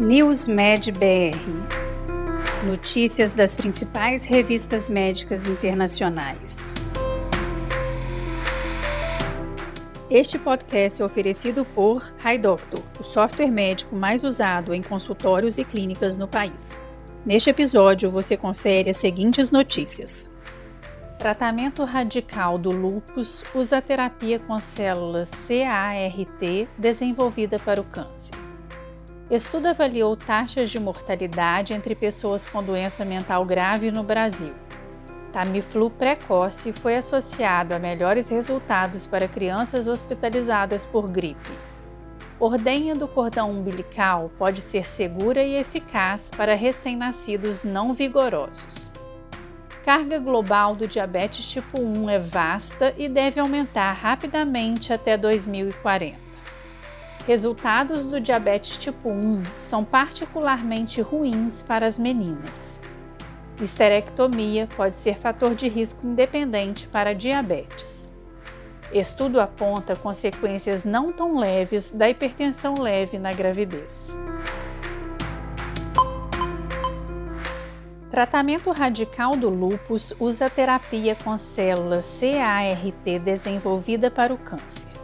NewsMed BR Notícias das principais revistas médicas internacionais. Este podcast é oferecido por HiDoctor, o software médico mais usado em consultórios e clínicas no país. Neste episódio, você confere as seguintes notícias. Tratamento radical do lúpus usa terapia com células CART desenvolvida para o câncer. Estudo avaliou taxas de mortalidade entre pessoas com doença mental grave no Brasil. Tamiflu precoce foi associado a melhores resultados para crianças hospitalizadas por gripe. Ordenha do cordão umbilical pode ser segura e eficaz para recém-nascidos não vigorosos carga global do diabetes tipo 1 é vasta e deve aumentar rapidamente até 2040. Resultados do diabetes tipo 1 são particularmente ruins para as meninas. Histerectomia pode ser fator de risco independente para diabetes. Estudo aponta consequências não tão leves da hipertensão leve na gravidez. Tratamento radical do lúpus usa terapia com células CART desenvolvida para o câncer.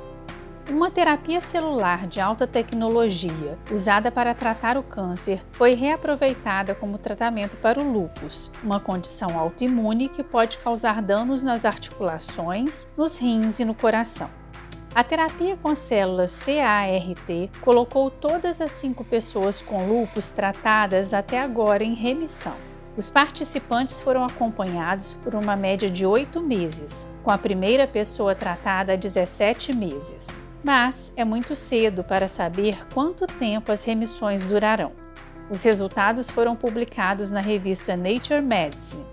Uma terapia celular de alta tecnologia usada para tratar o câncer foi reaproveitada como tratamento para o lúpus, uma condição autoimune que pode causar danos nas articulações, nos rins e no coração. A terapia com células CART colocou todas as cinco pessoas com lúpus tratadas até agora em remissão. Os participantes foram acompanhados por uma média de oito meses, com a primeira pessoa tratada há 17 meses. Mas é muito cedo para saber quanto tempo as remissões durarão. Os resultados foram publicados na revista Nature Medicine.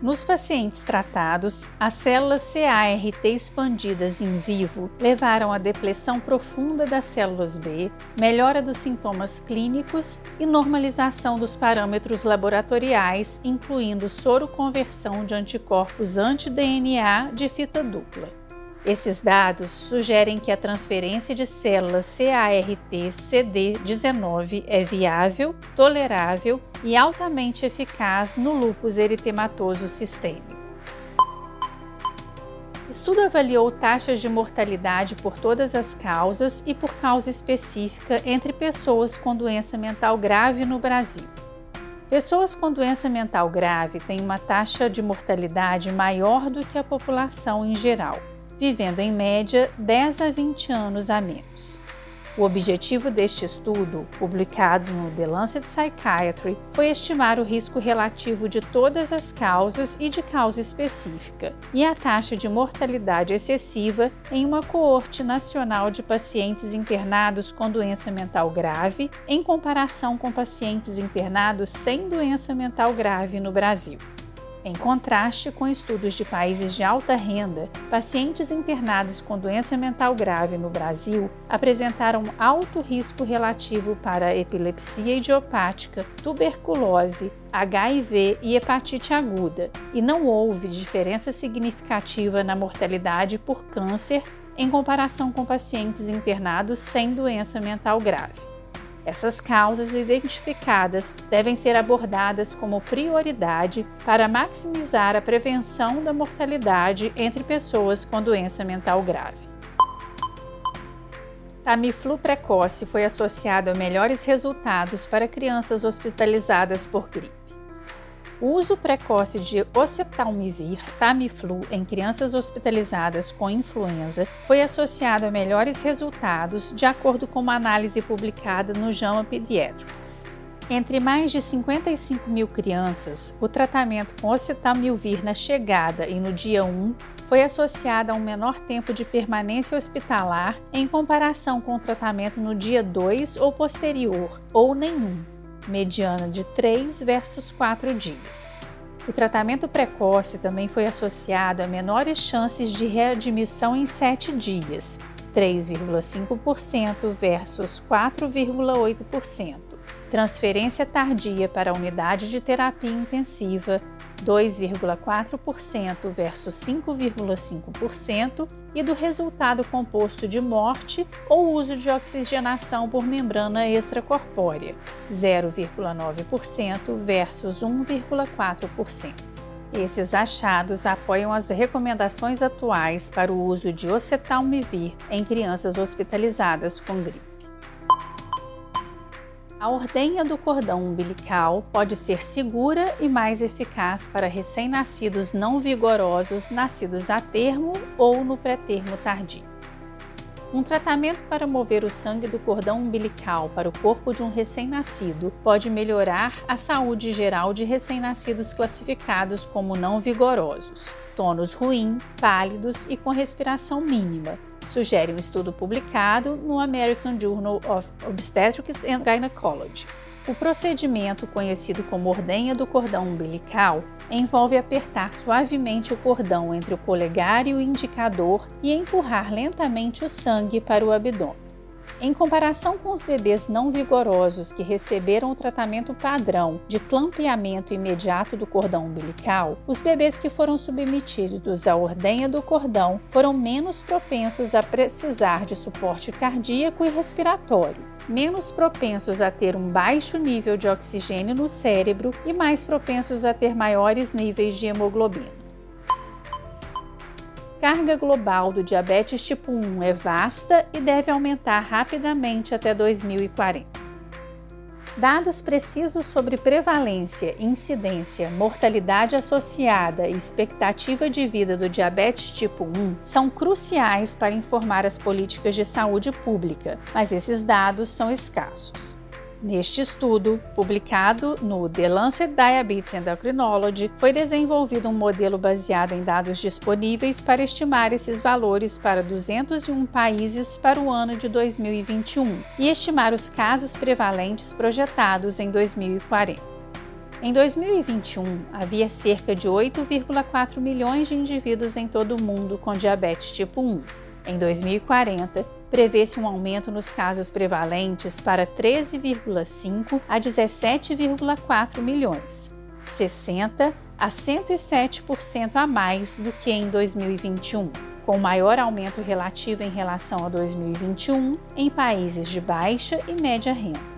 Nos pacientes tratados, as células CART expandidas em vivo levaram à depressão profunda das células B, melhora dos sintomas clínicos e normalização dos parâmetros laboratoriais, incluindo soroconversão de anticorpos anti-DNA de fita dupla. Esses dados sugerem que a transferência de células CART-CD19 é viável, tolerável e altamente eficaz no lúpus eritematoso sistêmico. Estudo avaliou taxas de mortalidade por todas as causas e por causa específica entre pessoas com doença mental grave no Brasil. Pessoas com doença mental grave têm uma taxa de mortalidade maior do que a população em geral vivendo em média 10 a 20 anos a menos. O objetivo deste estudo, publicado no The Lancet Psychiatry, foi estimar o risco relativo de todas as causas e de causa específica, e a taxa de mortalidade excessiva em uma coorte nacional de pacientes internados com doença mental grave, em comparação com pacientes internados sem doença mental grave no Brasil. Em contraste com estudos de países de alta renda, pacientes internados com doença mental grave no Brasil apresentaram alto risco relativo para epilepsia idiopática, tuberculose, HIV e hepatite aguda, e não houve diferença significativa na mortalidade por câncer em comparação com pacientes internados sem doença mental grave. Essas causas identificadas devem ser abordadas como prioridade para maximizar a prevenção da mortalidade entre pessoas com doença mental grave. Tamiflu precoce foi associado a melhores resultados para crianças hospitalizadas por gripe. O uso precoce de oseltamivir, Tamiflu, em crianças hospitalizadas com influenza foi associado a melhores resultados, de acordo com uma análise publicada no JAMA Pediatrics. Entre mais de 55 mil crianças, o tratamento com oseltamivir na chegada e no dia 1 foi associado a um menor tempo de permanência hospitalar em comparação com o tratamento no dia 2 ou posterior, ou nenhum mediana de 3 versus 4 dias. O tratamento precoce também foi associado a menores chances de readmissão em 7 dias, 3,5% versus 4,8%. Transferência tardia para a unidade de terapia intensiva, 2,4% versus 5,5%, e do resultado composto de morte ou uso de oxigenação por membrana extracorpórea, 0,9% versus 1,4%. Esses achados apoiam as recomendações atuais para o uso de ocetalmivir em crianças hospitalizadas com gripe. A ordenha do cordão umbilical pode ser segura e mais eficaz para recém-nascidos não vigorosos nascidos a termo ou no pré-termo tardio. Um tratamento para mover o sangue do cordão umbilical para o corpo de um recém-nascido pode melhorar a saúde geral de recém-nascidos classificados como não vigorosos, tônus ruim, pálidos e com respiração mínima, sugere um estudo publicado no American Journal of Obstetrics and Gynecology. O procedimento, conhecido como ordenha do cordão umbilical, envolve apertar suavemente o cordão entre o polegar e o indicador e empurrar lentamente o sangue para o abdômen. Em comparação com os bebês não vigorosos que receberam o tratamento padrão de clampeamento imediato do cordão umbilical, os bebês que foram submetidos à ordenha do cordão foram menos propensos a precisar de suporte cardíaco e respiratório, menos propensos a ter um baixo nível de oxigênio no cérebro e mais propensos a ter maiores níveis de hemoglobina carga global do diabetes tipo 1 é vasta e deve aumentar rapidamente até 2040. Dados precisos sobre prevalência, incidência, mortalidade associada e expectativa de vida do diabetes tipo 1 são cruciais para informar as políticas de saúde pública, mas esses dados são escassos. Neste estudo, publicado no The Lancet Diabetes Endocrinology, foi desenvolvido um modelo baseado em dados disponíveis para estimar esses valores para 201 países para o ano de 2021 e estimar os casos prevalentes projetados em 2040. Em 2021, havia cerca de 8,4 milhões de indivíduos em todo o mundo com diabetes tipo 1. Em 2040, prevê-se um aumento nos casos prevalentes para 13,5 a 17,4 milhões, 60 a 107% a mais do que em 2021, com maior aumento relativo em relação a 2021 em países de baixa e média renda.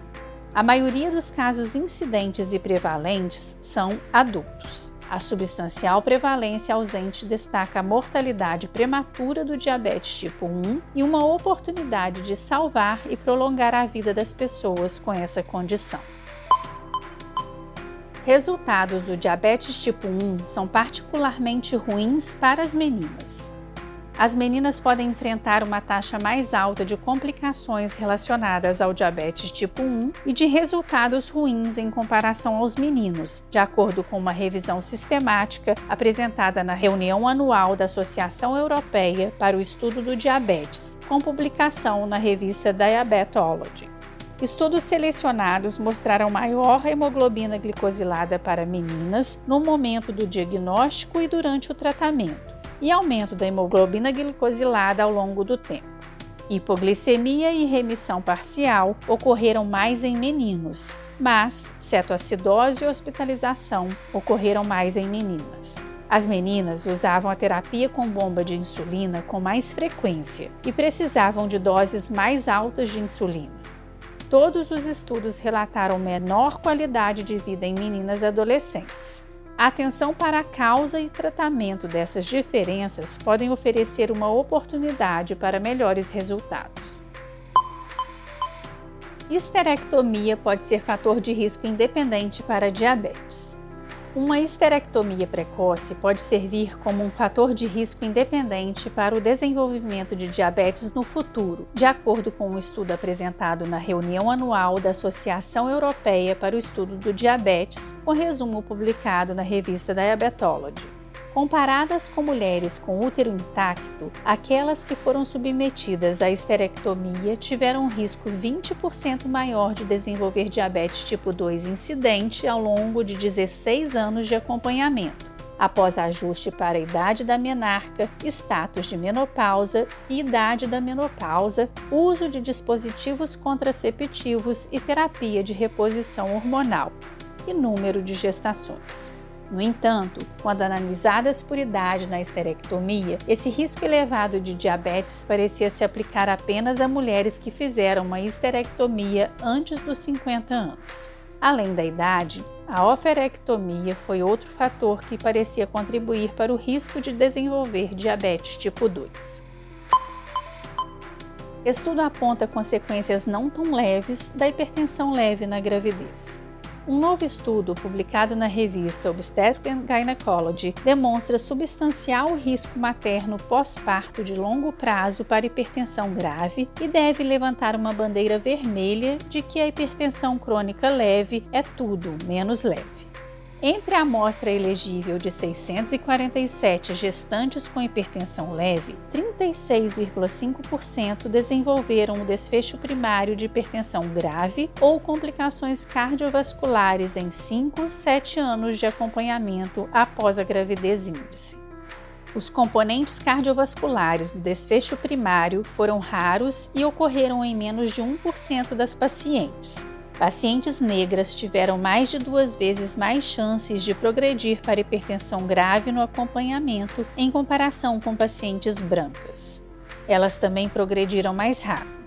A maioria dos casos incidentes e prevalentes são adultos. A substancial prevalência ausente destaca a mortalidade prematura do diabetes tipo 1 e uma oportunidade de salvar e prolongar a vida das pessoas com essa condição. Resultados do diabetes tipo 1 são particularmente ruins para as meninas as meninas podem enfrentar uma taxa mais alta de complicações relacionadas ao diabetes tipo 1 e de resultados ruins em comparação aos meninos, de acordo com uma revisão sistemática apresentada na reunião anual da Associação Europeia para o Estudo do Diabetes, com publicação na revista Diabetology. Estudos selecionados mostraram maior hemoglobina glicosilada para meninas no momento do diagnóstico e durante o tratamento e aumento da hemoglobina glicosilada ao longo do tempo. Hipoglicemia e remissão parcial ocorreram mais em meninos, mas cetoacidose e hospitalização ocorreram mais em meninas. As meninas usavam a terapia com bomba de insulina com mais frequência e precisavam de doses mais altas de insulina. Todos os estudos relataram menor qualidade de vida em meninas adolescentes. A atenção para a causa e tratamento dessas diferenças podem oferecer uma oportunidade para melhores resultados. Histerectomia pode ser fator de risco independente para diabetes. Uma histerectomia precoce pode servir como um fator de risco independente para o desenvolvimento de diabetes no futuro, de acordo com um estudo apresentado na reunião anual da Associação Europeia para o Estudo do Diabetes, com resumo publicado na revista Diabetology. Comparadas com mulheres com útero intacto, aquelas que foram submetidas à esterectomia tiveram um risco 20% maior de desenvolver diabetes tipo 2 incidente ao longo de 16 anos de acompanhamento, após ajuste para a idade da menarca, status de menopausa e idade da menopausa, uso de dispositivos contraceptivos e terapia de reposição hormonal, e número de gestações. No entanto, quando analisadas por idade na esterectomia, esse risco elevado de diabetes parecia se aplicar apenas a mulheres que fizeram uma esterectomia antes dos 50 anos. Além da idade, a oferectomia foi outro fator que parecia contribuir para o risco de desenvolver diabetes tipo 2. Estudo aponta consequências não tão leves da hipertensão leve na gravidez. Um novo estudo publicado na revista Obstetric and Gynecology demonstra substancial risco materno pós-parto de longo prazo para hipertensão grave e deve levantar uma bandeira vermelha de que a hipertensão crônica leve é tudo menos leve. Entre a amostra elegível de 647 gestantes com hipertensão leve, 36,5% desenvolveram o desfecho primário de hipertensão grave ou complicações cardiovasculares em 5, 7 anos de acompanhamento após a gravidez índice. Os componentes cardiovasculares do desfecho primário foram raros e ocorreram em menos de 1% das pacientes, Pacientes negras tiveram mais de duas vezes mais chances de progredir para hipertensão grave no acompanhamento em comparação com pacientes brancas. Elas também progrediram mais rápido.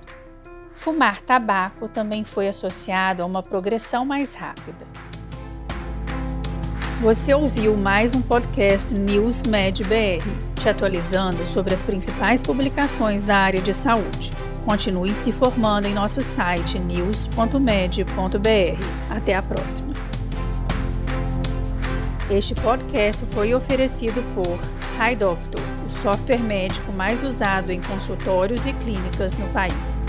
Fumar tabaco também foi associado a uma progressão mais rápida. Você ouviu mais um podcast News Med BR, te atualizando sobre as principais publicações da área de saúde. Continue se formando em nosso site news.med.br. Até a próxima. Este podcast foi oferecido por HiDoctor, o software médico mais usado em consultórios e clínicas no país.